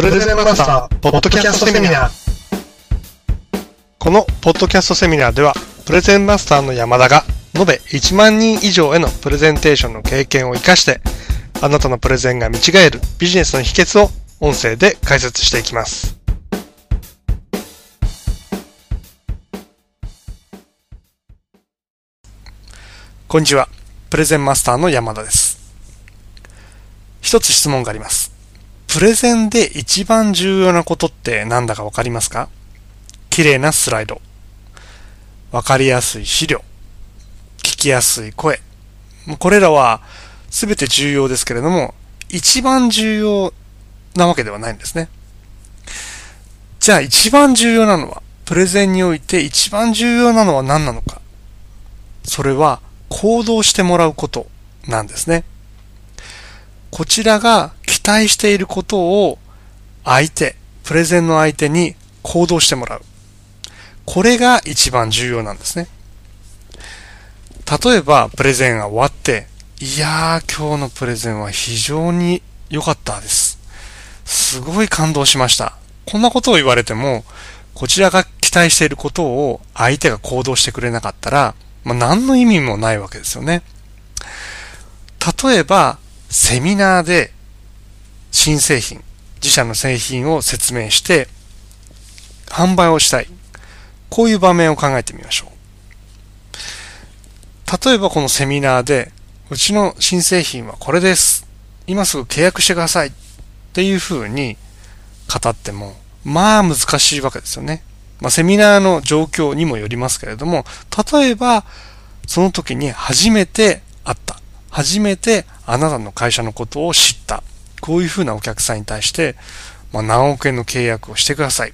プレゼンマスター、ポッドキャストセミナー。このポッドキャストセミナーでは、プレゼンマスターの山田が、延べ1万人以上へのプレゼンテーションの経験を活かして、あなたのプレゼンが見違えるビジネスの秘訣を音声で解説していきます。こんにちは。プレゼンマスターの山田です。一つ質問があります。プレゼンで一番重要なことって何だかわかりますか？綺麗なスライド。わかりやすい資料。聞きやすい声。これらは全て重要ですけれども、一番重要なわけではないんですね。じゃあ一番重要なのは、プレゼンにおいて一番重要なのは何なのか？それは行動してもらうことなんですね。こちらが期待していることを相手、プレゼンの相手に行動してもらう。これが一番重要なんですね。例えば、プレゼンが終わって、いやー、今日のプレゼンは非常に良かったです。すごい感動しました。こんなことを言われても、こちらが期待していることを相手が行動してくれなかったら、まあ、何の意味もないわけですよね。例えば、セミナーで新製品、自社の製品を説明して販売をしたい。こういう場面を考えてみましょう。例えばこのセミナーで、うちの新製品はこれです。今すぐ契約してください。っていう風に語っても、まあ難しいわけですよね。まあセミナーの状況にもよりますけれども、例えばその時に初めて会った。初めてあなたの会社のことを知った。こういうふうなお客さんに対して、まあ、何億円の契約をしてください。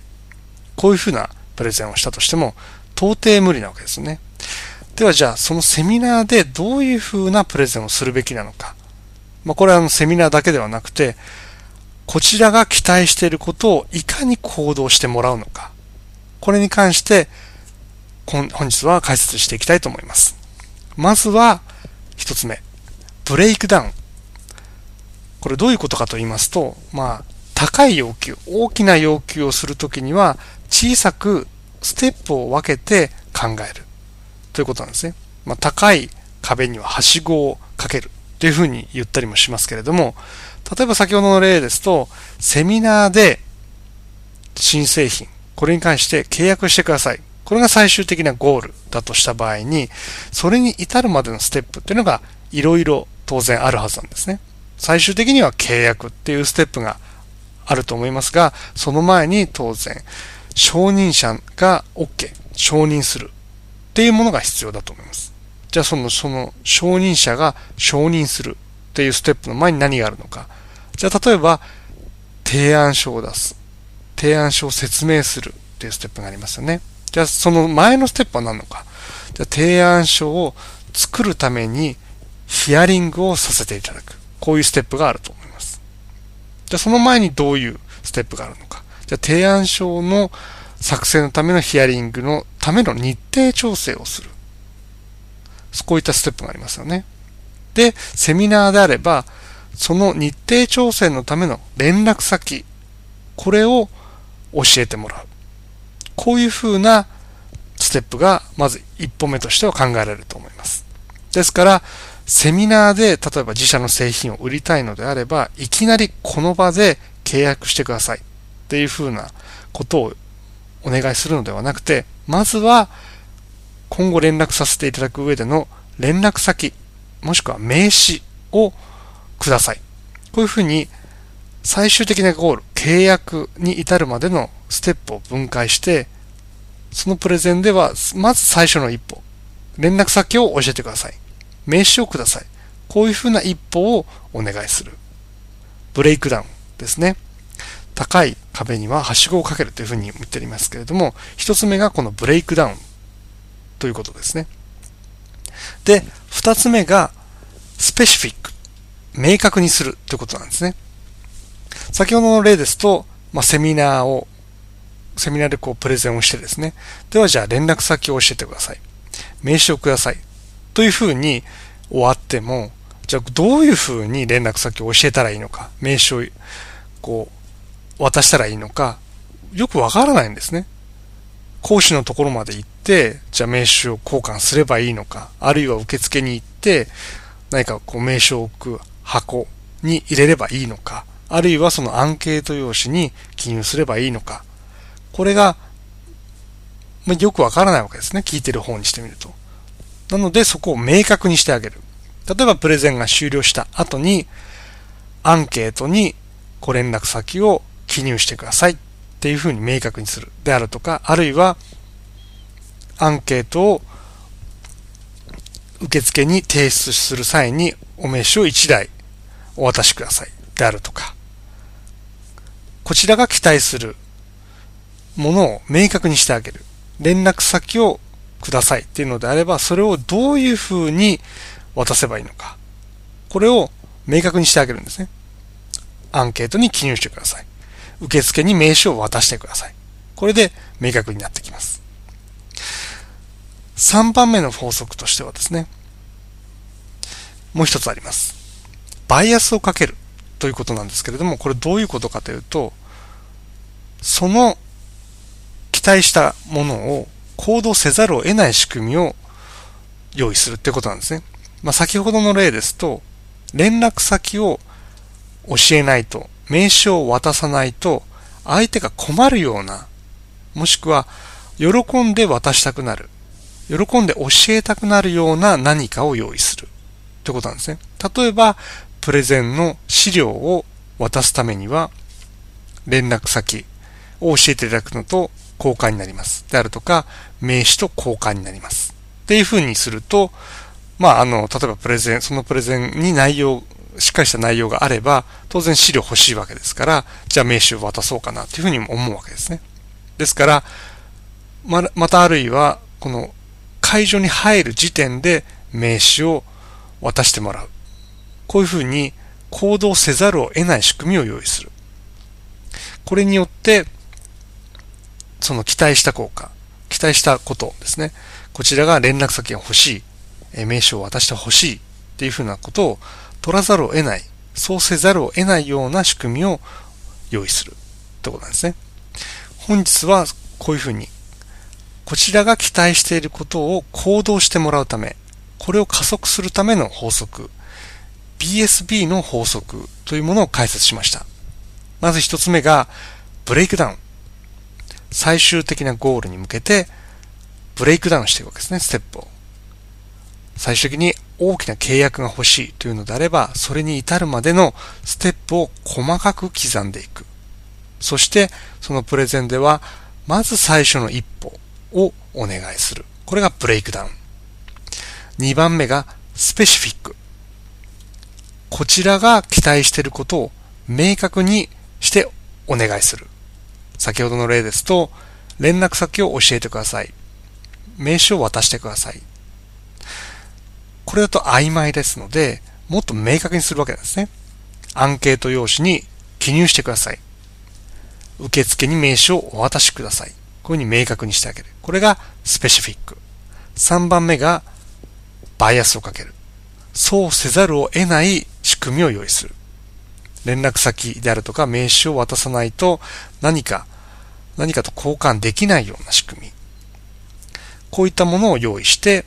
こういうふうなプレゼンをしたとしても、到底無理なわけですね。ではじゃあ、そのセミナーでどういうふうなプレゼンをするべきなのか。まあ、これはあのセミナーだけではなくて、こちらが期待していることをいかに行動してもらうのか。これに関して、本日は解説していきたいと思います。まずは、一つ目。ブレイクダウン。これどういうことかと言いますと、まあ、高い要求、大きな要求をするときには、小さくステップを分けて考える。ということなんですね。まあ、高い壁にははしごをかける。というふうに言ったりもしますけれども、例えば先ほどの例ですと、セミナーで新製品、これに関して契約してください。これが最終的なゴールだとした場合に、それに至るまでのステップっていうのがいろいろ当然あるはずなんですね。最終的には契約っていうステップがあると思いますが、その前に当然、承認者が OK、承認するっていうものが必要だと思います。じゃあその、その承認者が承認するっていうステップの前に何があるのか。じゃあ例えば、提案書を出す。提案書を説明するっていうステップがありますよね。じゃあその前のステップは何のか。じゃあ提案書を作るためにヒアリングをさせていただく。こういうステップがあると思います。じゃあその前にどういうステップがあるのか。じゃあ提案書の作成のためのヒアリングのための日程調整をする。こういったステップがありますよね。で、セミナーであれば、その日程調整のための連絡先、これを教えてもらう。こういうふうなステップが、まず一歩目としては考えられると思います。ですから、セミナーで例えば自社の製品を売りたいのであれば、いきなりこの場で契約してくださいっていうふうなことをお願いするのではなくて、まずは今後連絡させていただく上での連絡先、もしくは名刺をください。こういうふうに最終的なゴール、契約に至るまでのステップを分解して、そのプレゼンでは、まず最初の一歩、連絡先を教えてください。名刺をください。こういうふうな一歩をお願いする。ブレイクダウンですね。高い壁にははしごをかけるというふうに言っていますけれども、一つ目がこのブレイクダウンということですね。で、二つ目が specific。明確にするということなんですね。先ほどの例ですと、まあ、セミナーを、セミナーでこうプレゼンをしてですね。ではじゃあ連絡先を教えてください。名刺をください。というふうに終わっても、じゃあどういうふうに連絡先を教えたらいいのか、名刺をこう渡したらいいのか、よくわからないんですね。講師のところまで行って、じゃあ名刺を交換すればいいのか、あるいは受付に行って、何かこう名刺を置く箱に入れればいいのか、あるいはそのアンケート用紙に記入すればいいのか、これが、まあ、よくわからないわけですね。聞いてる方にしてみると。なのでそこを明確にしてあげる。例えばプレゼンが終了した後に、アンケートにご連絡先を記入してくださいっていうふうに明確にするであるとか、あるいはアンケートを受付に提出する際にお名刺を1台お渡しくださいであるとか、こちらが期待するものを明確にしてあげる。連絡先をくださいっていうのであれば、それをどういうふうに渡せばいいのか。これを明確にしてあげるんですね。アンケートに記入してください。受付に名刺を渡してください。これで明確になってきます。3番目の法則としてはですね、もう一つあります。バイアスをかけるということなんですけれども、これどういうことかというと、その期待したものを行動せざるを得ない仕組みを用意するってことなんですね。まあ、先ほどの例ですと、連絡先を教えないと、名刺を渡さないと、相手が困るような、もしくは喜んで渡したくなる、喜んで教えたくなるような何かを用意するってことなんですね。例えば、プレゼンの資料を渡すためには、連絡先を教えていただくのと交換になります。であるとか、名刺と交換になります。っていう風にすると、まあ、あの、例えばプレゼン、そのプレゼンに内容、しっかりした内容があれば、当然資料欲しいわけですから、じゃあ名刺を渡そうかなっていうふうにも思うわけですね。ですから、ま、またあるいは、この会場に入る時点で名刺を渡してもらう。こういうふうに行動せざるを得ない仕組みを用意する。これによって、その期待した効果、期待したことですね。こちらが連絡先が欲しい。名称を渡してほしいっていうふうなことを取らざるを得ない、そうせざるを得ないような仕組みを用意するってことなんですね。本日はこういうふうに、こちらが期待していることを行動してもらうため、これを加速するための法則、BSB の法則というものを解説しました。まず一つ目が、ブレイクダウン。最終的なゴールに向けて、ブレイクダウンしていくわけですね、ステップを。最終的に大きな契約が欲しいというのであれば、それに至るまでのステップを細かく刻んでいく。そして、そのプレゼンでは、まず最初の一歩をお願いする。これがブレイクダウン。2番目がスペシフィック。こちらが期待していることを明確にしてお願いする。先ほどの例ですと、連絡先を教えてください。名刺を渡してください。これだと曖昧ですので、もっと明確にするわけなんですね。アンケート用紙に記入してください。受付に名刺をお渡しください。こういうふうに明確にしてあげる。これがスペシフィック。3番目がバイアスをかける。そうせざるを得ない仕組みを用意する。連絡先であるとか名刺を渡さないと何か、何かと交換できないような仕組み。こういったものを用意して、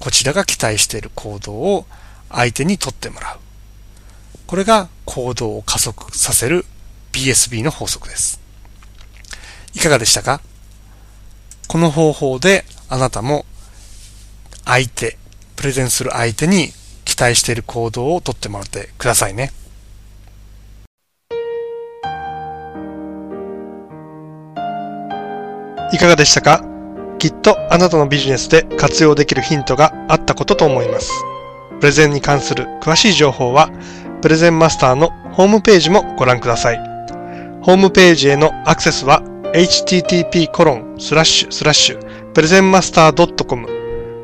こちらが期待している行動を相手に取ってもらう。これが行動を加速させる BSB の法則です。いかがでしたか？この方法であなたも相手、プレゼンする相手に期待している行動をとってもらってくださいね。いかがでしたか？きっとあなたのビジネスで活用できるヒントがあったことと思います。プレゼンに関する詳しい情報は、プレゼンマスターのホームページもご覧ください。ホームページへのアクセスは http コロンスラッシュスラッシュプレゼンマスター .com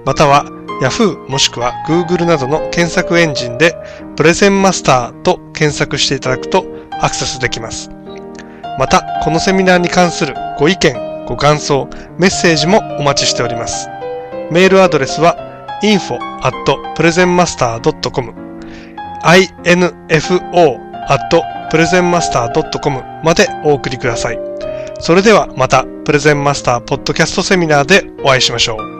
または Yahoo もしくは Google などの検索エンジンでプレゼンマスターと検索していただくとアクセスできます。また、このセミナーに関するご意見、ご感想、メッセージもお待ちしております。メールアドレスは info.presentmaster.com info.presentmaster.com までお送りください。それではまたプレゼンマスターポッドキャストセミナーでお会いしましょう。